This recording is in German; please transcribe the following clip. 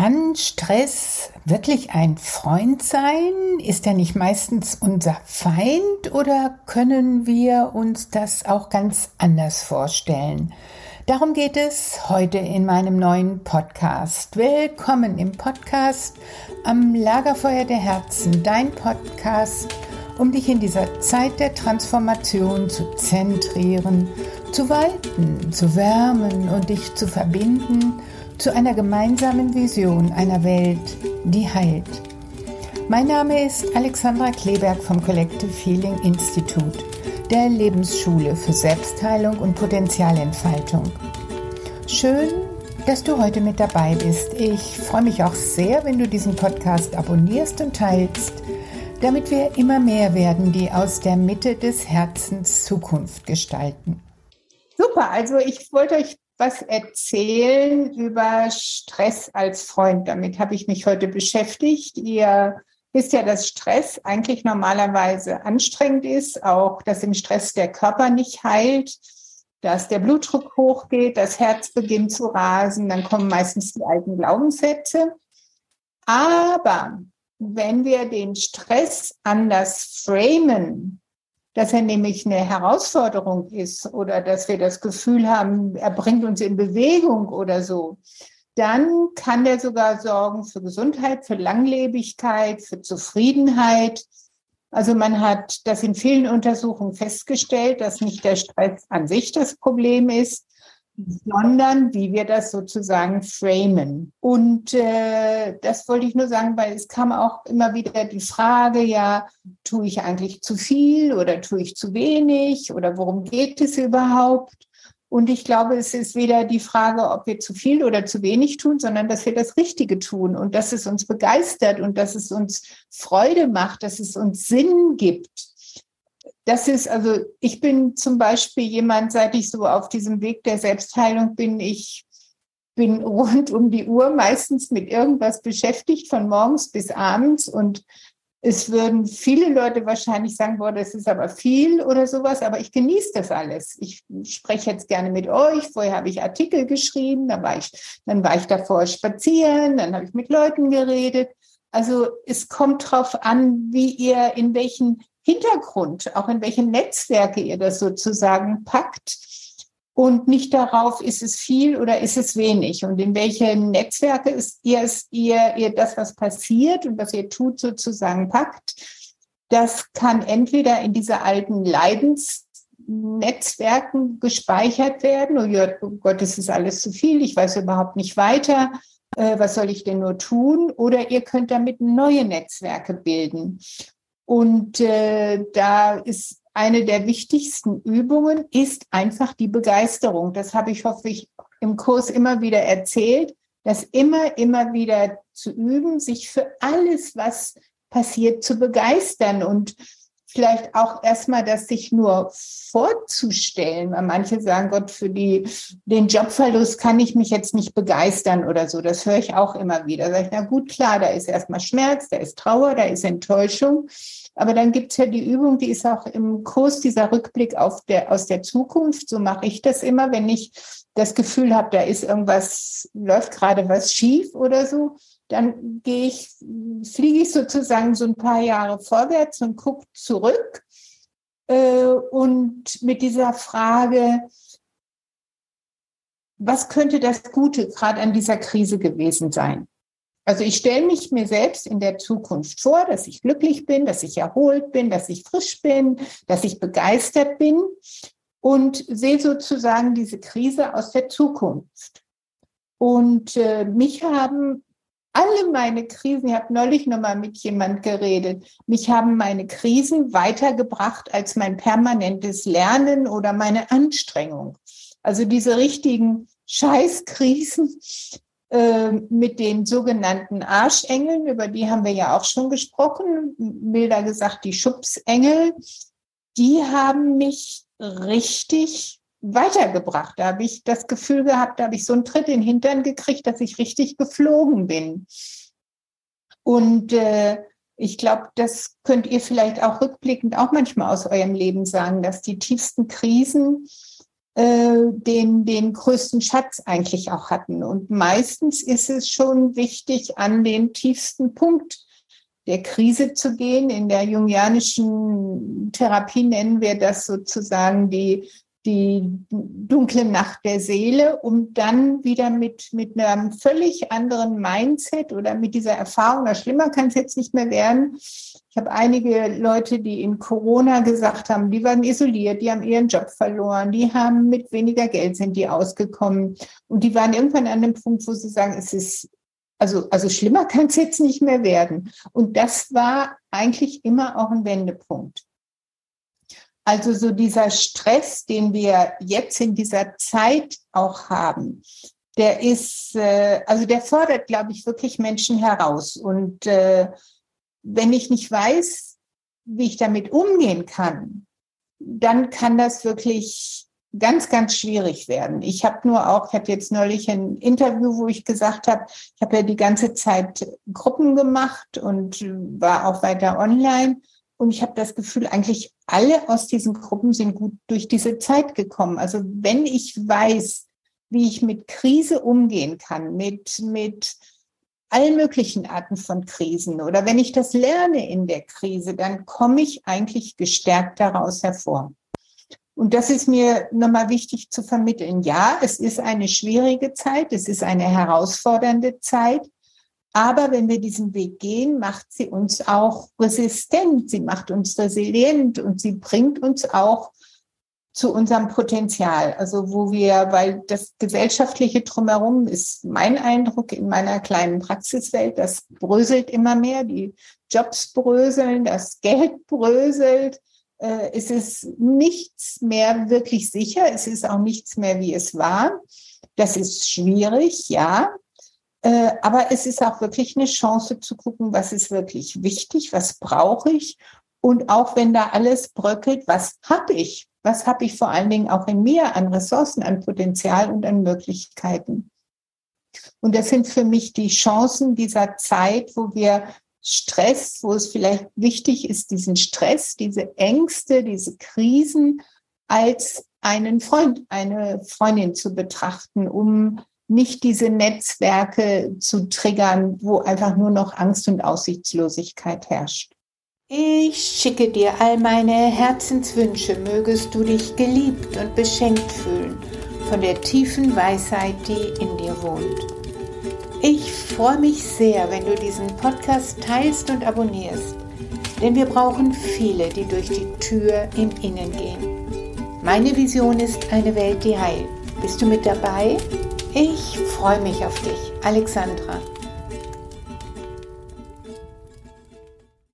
Kann Stress wirklich ein Freund sein? Ist er nicht meistens unser Feind oder können wir uns das auch ganz anders vorstellen? Darum geht es heute in meinem neuen Podcast. Willkommen im Podcast am Lagerfeuer der Herzen, dein Podcast, um dich in dieser Zeit der Transformation zu zentrieren, zu weiten, zu wärmen und dich zu verbinden zu einer gemeinsamen Vision einer Welt, die heilt. Mein Name ist Alexandra Kleberg vom Collective Healing Institute, der Lebensschule für Selbstheilung und Potenzialentfaltung. Schön, dass du heute mit dabei bist. Ich freue mich auch sehr, wenn du diesen Podcast abonnierst und teilst, damit wir immer mehr werden, die aus der Mitte des Herzens Zukunft gestalten. Super, also ich wollte euch was erzählen über Stress als Freund. Damit habe ich mich heute beschäftigt. Ihr wisst ja, dass Stress eigentlich normalerweise anstrengend ist, auch dass im Stress der Körper nicht heilt, dass der Blutdruck hochgeht, das Herz beginnt zu rasen, dann kommen meistens die alten Glaubenssätze. Aber wenn wir den Stress anders framen, dass er nämlich eine Herausforderung ist oder dass wir das Gefühl haben, er bringt uns in Bewegung oder so, dann kann der sogar sorgen für Gesundheit, für Langlebigkeit, für Zufriedenheit. Also man hat das in vielen Untersuchungen festgestellt, dass nicht der Stress an sich das Problem ist, sondern wie wir das sozusagen framen. Und äh, das wollte ich nur sagen, weil es kam auch immer wieder die Frage, ja, tue ich eigentlich zu viel oder tue ich zu wenig oder worum geht es überhaupt? Und ich glaube, es ist weder die Frage, ob wir zu viel oder zu wenig tun, sondern dass wir das Richtige tun und dass es uns begeistert und dass es uns Freude macht, dass es uns Sinn gibt das ist, also ich bin zum Beispiel jemand, seit ich so auf diesem Weg der Selbstheilung bin, ich bin rund um die Uhr meistens mit irgendwas beschäftigt, von morgens bis abends. Und es würden viele Leute wahrscheinlich sagen, boah, das ist aber viel oder sowas, aber ich genieße das alles. Ich spreche jetzt gerne mit euch. Vorher habe ich Artikel geschrieben, dann war ich, dann war ich davor spazieren, dann habe ich mit Leuten geredet. Also es kommt drauf an, wie ihr in welchen Hintergrund, auch in welche Netzwerke ihr das sozusagen packt und nicht darauf, ist es viel oder ist es wenig und in welche Netzwerke ist ihr, ihr, ihr das, was passiert und was ihr tut, sozusagen packt. Das kann entweder in diese alten Leidensnetzwerken gespeichert werden. Oh, oh Gott, das ist alles zu viel, ich weiß überhaupt nicht weiter. Äh, was soll ich denn nur tun? Oder ihr könnt damit neue Netzwerke bilden. Und äh, da ist eine der wichtigsten Übungen ist einfach die Begeisterung. Das habe ich, hoffe ich, im Kurs immer wieder erzählt, das immer, immer wieder zu üben, sich für alles, was passiert, zu begeistern und vielleicht auch erstmal das sich nur vorzustellen, weil manche sagen, Gott, für die, den Jobverlust kann ich mich jetzt nicht begeistern oder so. Das höre ich auch immer wieder. Da sage ich, na gut, klar, da ist erstmal Schmerz, da ist Trauer, da ist Enttäuschung. Aber dann gibt es ja die Übung, die ist auch im Kurs, dieser Rückblick auf der, aus der Zukunft. So mache ich das immer, wenn ich das Gefühl habe, da ist irgendwas, läuft gerade was schief oder so, dann gehe ich, fliege ich sozusagen so ein paar Jahre vorwärts und gucke zurück. Äh, und mit dieser Frage, was könnte das Gute gerade an dieser Krise gewesen sein? Also ich stelle mich mir selbst in der Zukunft vor, dass ich glücklich bin, dass ich erholt bin, dass ich frisch bin, dass ich begeistert bin und sehe sozusagen diese Krise aus der Zukunft. Und äh, mich haben alle meine Krisen, ich habe neulich nochmal mit jemand geredet, mich haben meine Krisen weitergebracht als mein permanentes Lernen oder meine Anstrengung. Also diese richtigen Scheißkrisen, ähm, mit den sogenannten Arschengeln, über die haben wir ja auch schon gesprochen, milder gesagt die Schubsengel, die haben mich richtig weitergebracht. Da habe ich das Gefühl gehabt, da habe ich so einen Tritt in den Hintern gekriegt, dass ich richtig geflogen bin. Und äh, ich glaube, das könnt ihr vielleicht auch rückblickend auch manchmal aus eurem Leben sagen, dass die tiefsten Krisen äh, den, den größten Schatz eigentlich auch hatten. Und meistens ist es schon wichtig, an den tiefsten Punkt der Krise zu gehen. In der jungianischen Therapie nennen wir das sozusagen die die dunkle Nacht der Seele, um dann wieder mit, mit einem völlig anderen Mindset oder mit dieser Erfahrung, na schlimmer kann es jetzt nicht mehr werden. Ich habe einige Leute, die in Corona gesagt haben, die waren isoliert, die haben ihren Job verloren, die haben mit weniger Geld sind die ausgekommen und die waren irgendwann an dem Punkt, wo sie sagen, es ist also, also schlimmer kann es jetzt nicht mehr werden. Und das war eigentlich immer auch ein Wendepunkt. Also so dieser Stress, den wir jetzt in dieser Zeit auch haben, der ist, äh, also der fordert, glaube ich, wirklich Menschen heraus. Und äh, wenn ich nicht weiß, wie ich damit umgehen kann, dann kann das wirklich ganz, ganz schwierig werden. Ich habe nur auch, ich hatte jetzt neulich ein Interview, wo ich gesagt habe, ich habe ja die ganze Zeit Gruppen gemacht und war auch weiter online. Und ich habe das Gefühl, eigentlich alle aus diesen Gruppen sind gut durch diese Zeit gekommen. Also wenn ich weiß, wie ich mit Krise umgehen kann, mit, mit allen möglichen Arten von Krisen oder wenn ich das lerne in der Krise, dann komme ich eigentlich gestärkt daraus hervor. Und das ist mir nochmal wichtig zu vermitteln. Ja, es ist eine schwierige Zeit, es ist eine herausfordernde Zeit, aber wenn wir diesen Weg gehen, macht sie uns auch resistent, sie macht uns resilient und sie bringt uns auch zu unserem Potenzial. Also wo wir, weil das gesellschaftliche drumherum ist mein Eindruck in meiner kleinen Praxiswelt, das bröselt immer mehr, die Jobs bröseln, das Geld bröselt. Äh, es ist nichts mehr wirklich sicher, es ist auch nichts mehr, wie es war. Das ist schwierig, ja. Äh, aber es ist auch wirklich eine Chance zu gucken, was ist wirklich wichtig, was brauche ich. Und auch wenn da alles bröckelt, was habe ich? Was habe ich vor allen Dingen auch in mir an Ressourcen, an Potenzial und an Möglichkeiten? Und das sind für mich die Chancen dieser Zeit, wo wir Stress, wo es vielleicht wichtig ist, diesen Stress, diese Ängste, diese Krisen als einen Freund, eine Freundin zu betrachten, um nicht diese Netzwerke zu triggern, wo einfach nur noch Angst und Aussichtslosigkeit herrscht. Ich schicke dir all meine Herzenswünsche, mögest du dich geliebt und beschenkt fühlen von der tiefen Weisheit, die in dir wohnt. Ich freue mich sehr, wenn du diesen Podcast teilst und abonnierst, denn wir brauchen viele, die durch die Tür im Innen gehen. Meine Vision ist eine Welt, die heilt. Bist du mit dabei? Ich freue mich auf dich, Alexandra.